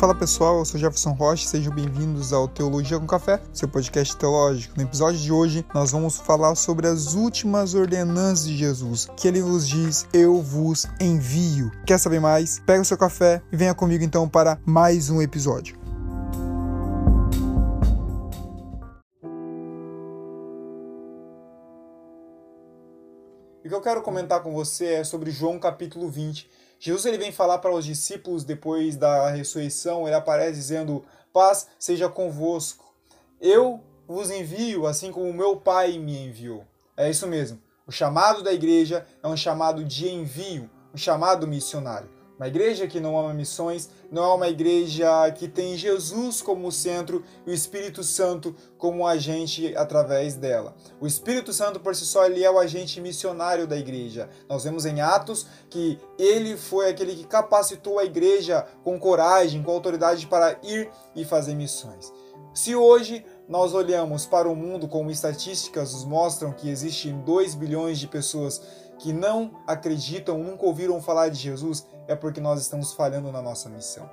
Fala pessoal, eu sou Jefferson Rocha, sejam bem-vindos ao Teologia com Café, seu podcast teológico. No episódio de hoje, nós vamos falar sobre as últimas ordenanças de Jesus, que ele nos diz: Eu vos envio. Quer saber mais? Pega o seu café e venha comigo então para mais um episódio. O que eu quero comentar com você é sobre João capítulo 20. Jesus ele vem falar para os discípulos depois da ressurreição, ele aparece dizendo: Paz seja convosco. Eu vos envio, assim como meu Pai me enviou. É isso mesmo. O chamado da igreja é um chamado de envio, um chamado missionário. Uma igreja que não ama missões não é uma igreja que tem Jesus como centro e o Espírito Santo como agente através dela. O Espírito Santo por si só ele é o agente missionário da igreja. Nós vemos em Atos que ele foi aquele que capacitou a igreja com coragem, com autoridade para ir e fazer missões. Se hoje nós olhamos para o mundo como estatísticas nos mostram que existem 2 bilhões de pessoas que não acreditam, nunca ouviram falar de Jesus, é porque nós estamos falhando na nossa missão.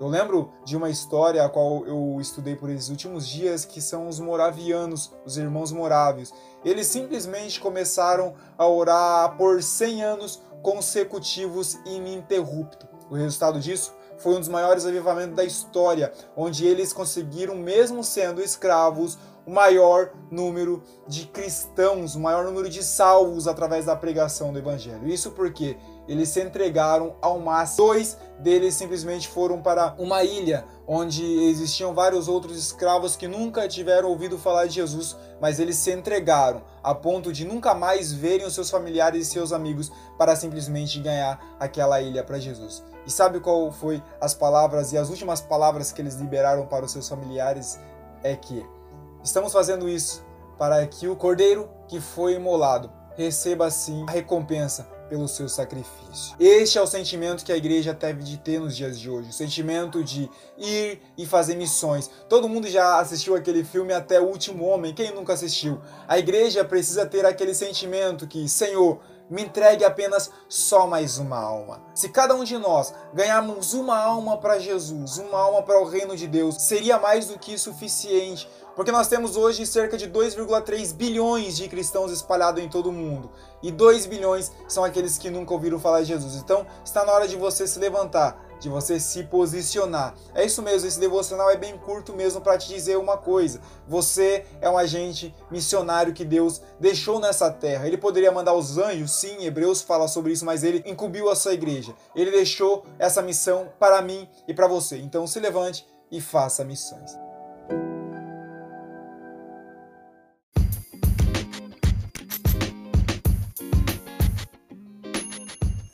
Eu lembro de uma história a qual eu estudei por esses últimos dias, que são os moravianos, os irmãos morávios. Eles simplesmente começaram a orar por 100 anos consecutivos ininterrupto. O resultado disso foi um dos maiores avivamentos da história, onde eles conseguiram, mesmo sendo escravos, o maior número de cristãos, o maior número de salvos através da pregação do evangelho. Isso porque eles se entregaram ao máximo. Dois deles simplesmente foram para uma ilha onde existiam vários outros escravos que nunca tiveram ouvido falar de Jesus, mas eles se entregaram a ponto de nunca mais verem os seus familiares e seus amigos para simplesmente ganhar aquela ilha para Jesus. E sabe qual foi as palavras e as últimas palavras que eles liberaram para os seus familiares? É que estamos fazendo isso para que o cordeiro que foi imolado receba assim a recompensa pelo seu sacrifício. Este é o sentimento que a igreja deve de ter nos dias de hoje, o sentimento de ir e fazer missões. Todo mundo já assistiu aquele filme Até o Último Homem, quem nunca assistiu? A igreja precisa ter aquele sentimento que, Senhor, me entregue apenas só mais uma alma. Se cada um de nós ganharmos uma alma para Jesus, uma alma para o reino de Deus, seria mais do que suficiente porque nós temos hoje cerca de 2,3 bilhões de cristãos espalhados em todo o mundo. E 2 bilhões são aqueles que nunca ouviram falar de Jesus. Então, está na hora de você se levantar, de você se posicionar. É isso mesmo, esse devocional é bem curto mesmo para te dizer uma coisa. Você é um agente missionário que Deus deixou nessa terra. Ele poderia mandar os anjos, sim, Hebreus fala sobre isso, mas ele incumbiu a sua igreja. Ele deixou essa missão para mim e para você. Então, se levante e faça missões.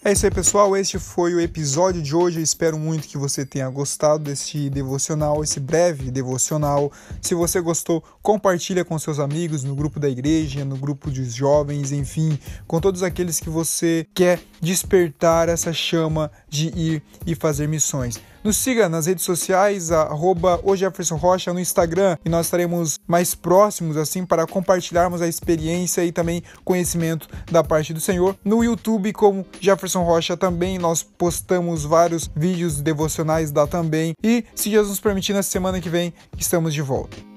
É isso aí, pessoal. Este foi o episódio de hoje. Eu espero muito que você tenha gostado deste devocional, esse breve devocional. Se você gostou, compartilha com seus amigos no grupo da igreja, no grupo dos jovens, enfim, com todos aqueles que você quer despertar essa chama de ir e fazer missões. Nos siga nas redes sociais, arroba Rocha no Instagram e nós estaremos mais próximos assim para compartilharmos a experiência e também conhecimento da parte do Senhor. No YouTube, como Jefferson Rocha também, nós postamos vários vídeos devocionais lá também. E se Jesus nos permitir, na semana que vem, estamos de volta.